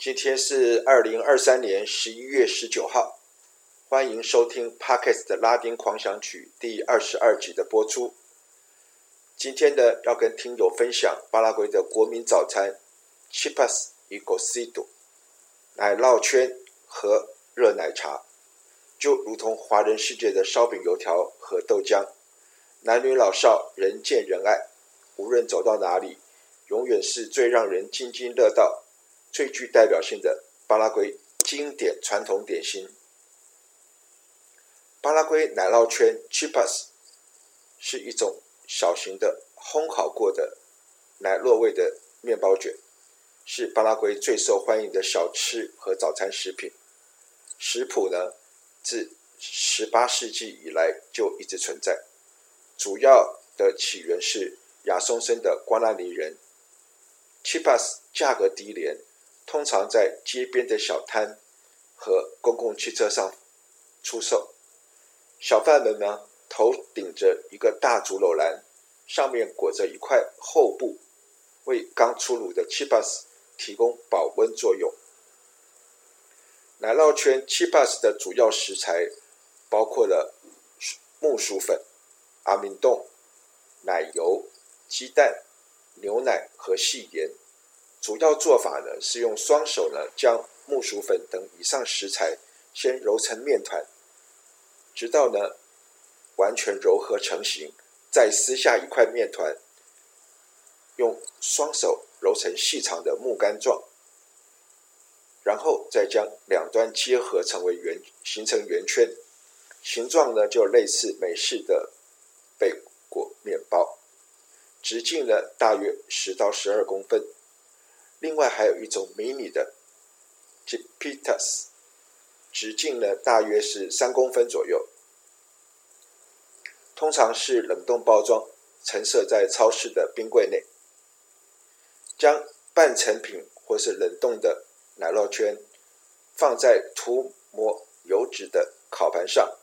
今天是二零二三年十一月十九号。欢迎收听 Podcast 的拉丁狂想曲第二十二集的播出。今天呢，要跟听友分享巴拉圭的国民早餐 Chipas y cocido 奶酪圈和热奶茶，就如同华人世界的烧饼、油条和豆浆，男女老少人见人爱，无论走到哪里，永远是最让人津津乐道、最具代表性的巴拉圭经典传统点心。巴拉圭奶酪圈 Chipas 是一种小型的烘烤过的奶酪味的面包卷，是巴拉圭最受欢迎的小吃和早餐食品。食谱呢，自十八世纪以来就一直存在，主要的起源是亚松森的瓜拉尼人。Chipas 价格低廉，通常在街边的小摊和公共汽车上出售。小贩们呢，头顶着一个大竹篓篮，上面裹着一块厚布，为刚出炉的 Chipas 提供保温作用。奶酪圈 Chipas 的主要食材包括了木薯粉、阿明冻、奶油、鸡蛋、牛奶和细盐。主要做法呢，是用双手呢，将木薯粉等以上食材先揉成面团。直到呢，完全揉合成型，再撕下一块面团，用双手揉成细长的木杆状，然后再将两端结合成为圆，形成圆圈，形状呢就类似美式的贝果面包，直径呢大约十到十二公分。另外还有一种迷你的 Chipitas。直径呢，大约是三公分左右，通常是冷冻包装，陈设在超市的冰柜内。将半成品或是冷冻的奶酪圈放在涂抹油脂的烤盘上，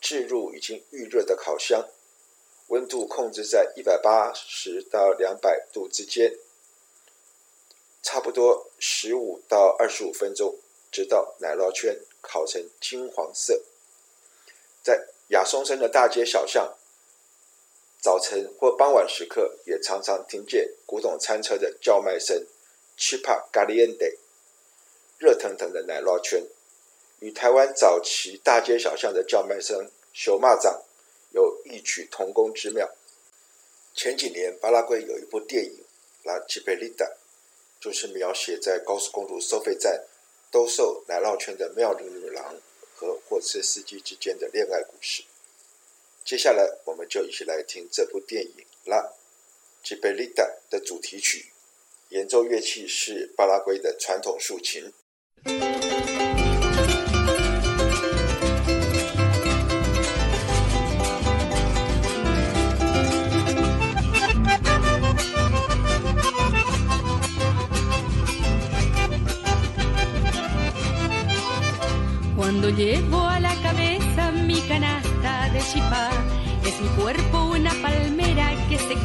置入已经预热的烤箱，温度控制在一百八十到两百度之间，差不多十五到二十五分钟，直到奶酪圈。烤成金黄色，在亚松森的大街小巷，早晨或傍晚时刻，也常常听见古董餐车的叫卖声。Chipa caliente，热腾腾的奶酪圈，与台湾早期大街小巷的叫卖声“熊蚂蚱”有异曲同工之妙。前几年，巴拉圭有一部电影《La Chipelita》，就是描写在高速公路收费站。兜售奶酪圈的妙龄女郎和货车司机之间的恋爱故事。接下来，我们就一起来听这部电影《拉吉贝利达》的主题曲，演奏乐器是巴拉圭的传统竖琴。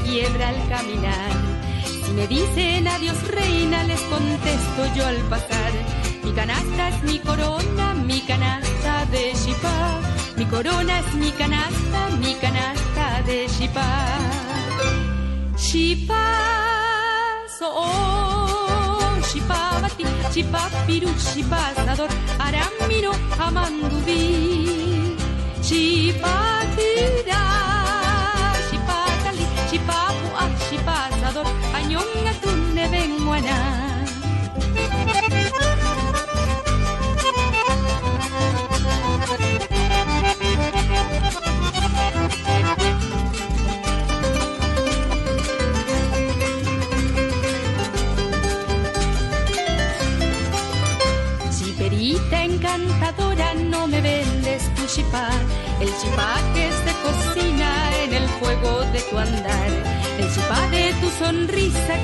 quiebra al caminar. Si me dicen adiós reina, les contesto yo al pasar. Mi canasta es mi corona, mi canasta de chipá. Mi corona es mi canasta, mi canasta de chipá. Chipá, oh, chipá bati, chipá piru, chipá asador, aramino, amandubi. Chipá tira, chipá cali, chipá Añón a tu.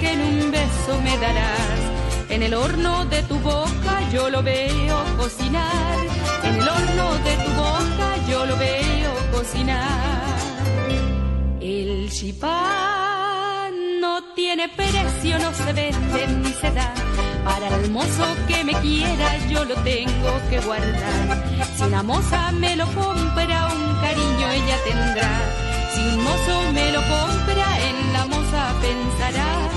En un beso me darás. En el horno de tu boca yo lo veo cocinar, en el horno de tu boca yo lo veo cocinar. El chipá no tiene precio, no se vende ni se da para el mozo que me quiera yo lo tengo que guardar. Si una moza me lo compra, un cariño ella tendrá. Si un mozo me lo compra, en la moza pensará.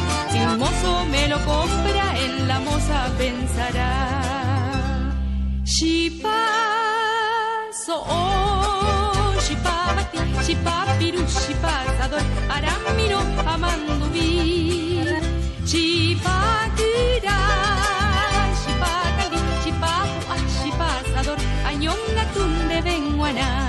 Un mozo me lo compra, en la moza pensará. Chipazo, oh, chipabati, chipapiru, chipazador, aramiro, amandubi. Chipakira, chipakali, chipapu, chipazador, añonga tunde venguaná.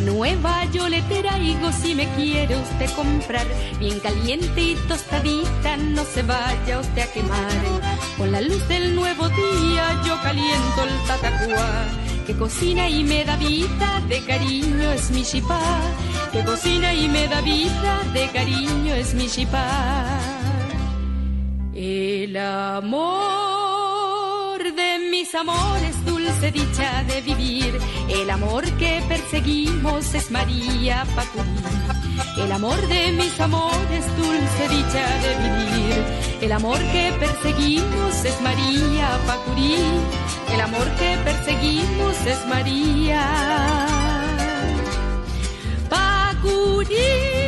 Nueva yo le traigo si me quiere usted comprar. Bien caliente y tostadita, no se vaya usted a quemar. Con la luz del nuevo día yo caliento el tatacuá. Que cocina y me da vida, de cariño es mi chipá. Que cocina y me da vida, de cariño es mi chipá. El amor de mis amores, dicha de vivir. El amor que perseguimos es María Pacurí. El amor de mis amores, dulce dicha de vivir. El amor que perseguimos es María Pacurí. El amor que perseguimos es María Pacurí.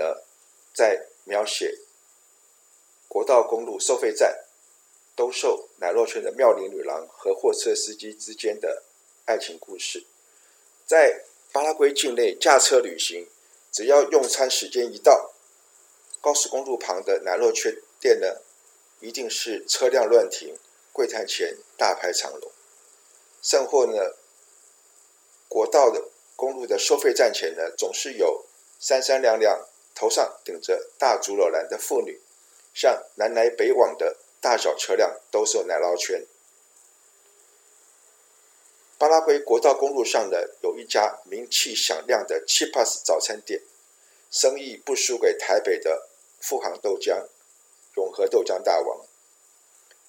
呢，在描写国道公路收费站兜售奶酪圈的妙龄女郎和货车司机之间的爱情故事。在巴拉圭境内驾车旅行，只要用餐时间一到，高速公路旁的奶酪圈店呢，一定是车辆乱停，柜台前大排长龙。甚或呢，国道的公路的收费站前呢，总是有三三两两，头上顶着大竹篓篮的妇女，向南来北往的大小车辆兜售奶酪圈。巴拉圭国道公路上的，有一家名气响亮的 Chipas 早餐店，生意不输给台北的富航豆浆、永和豆浆大王。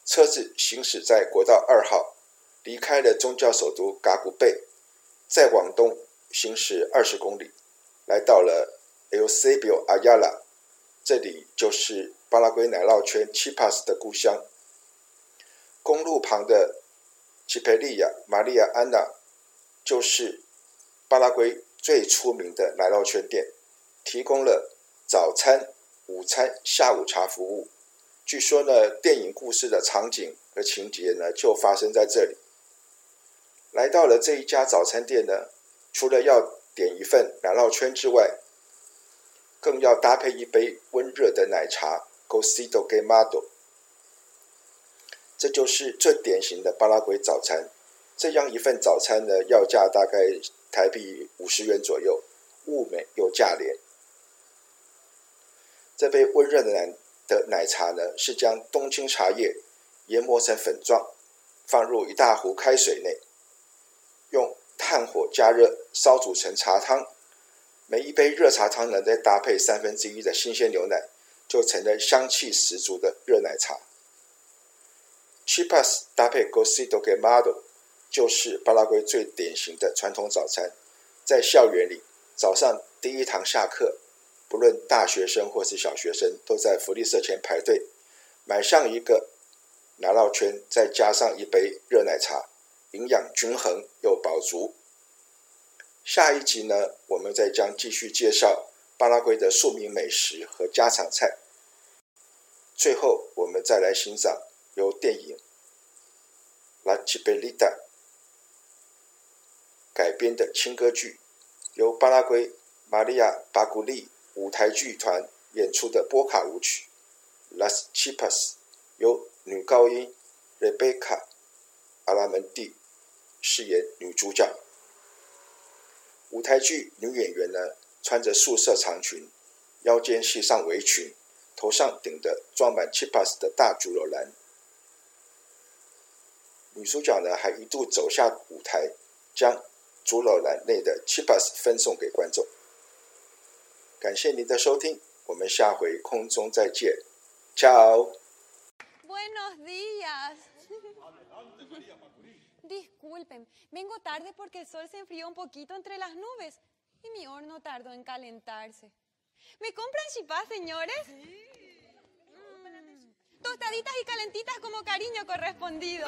车子行驶在国道二号，离开了宗教首都嘎古贝，再往东行驶二十公里。来到了 Elsebio Ayala，这里就是巴拉圭奶酪圈 Chipas 的故乡。公路旁的 Chiperia Maria Ana 就是巴拉圭最出名的奶酪圈店，提供了早餐、午餐、下午茶服务。据说呢，电影故事的场景和情节呢，就发生在这里。来到了这一家早餐店呢，除了要点一份奶酪圈之外，更要搭配一杯温热的奶茶，Gosido Gamado，。这就是最典型的巴拉圭早餐。这样一份早餐呢，要价大概台币五十元左右，物美又价廉。这杯温热的奶的奶茶呢，是将冬青茶叶研磨成粉状，放入一大壶开水内，用炭火加热，烧煮成茶汤，每一杯热茶汤呢，再搭配三分之一的新鲜牛奶，就成了香气十足的热奶茶。Chipas 搭配 Cocido Quemado 就是巴拉圭最典型的传统早餐。在校园里，早上第一堂下课，不论大学生或是小学生，都在福利社前排队，买上一个奶酪圈，再加上一杯热奶茶。营养均衡又饱足。下一集呢，我们再将继续介绍巴拉圭的庶民美食和家常菜。最后，我们再来欣赏由电影《La Chipelita》改编的轻歌剧由巴拉圭玛利亚·巴古利舞台剧团演出的波卡舞曲《Las Chipas》，由女高音 Rebecca 阿拉门蒂饰演女主角。舞台剧女演员呢，穿着素色长裙，腰间系上围裙，头上顶着装满 chipas 的大竹篓篮。女主角呢，还一度走下舞台，将竹篓篮内的 chipas 分送给观众。感谢您的收听，我们下回空中再见，Ciao。Buenos días. Disculpen, vengo tarde porque el sol se enfrió un poquito entre las nubes y mi horno tardó en calentarse. ¿Me compran chipá, señores? Sí. Mm, tostaditas y calentitas como cariño correspondido.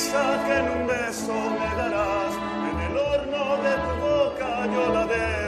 Sonrisa que en un beso me darás, en el horno de tu boca yo la veo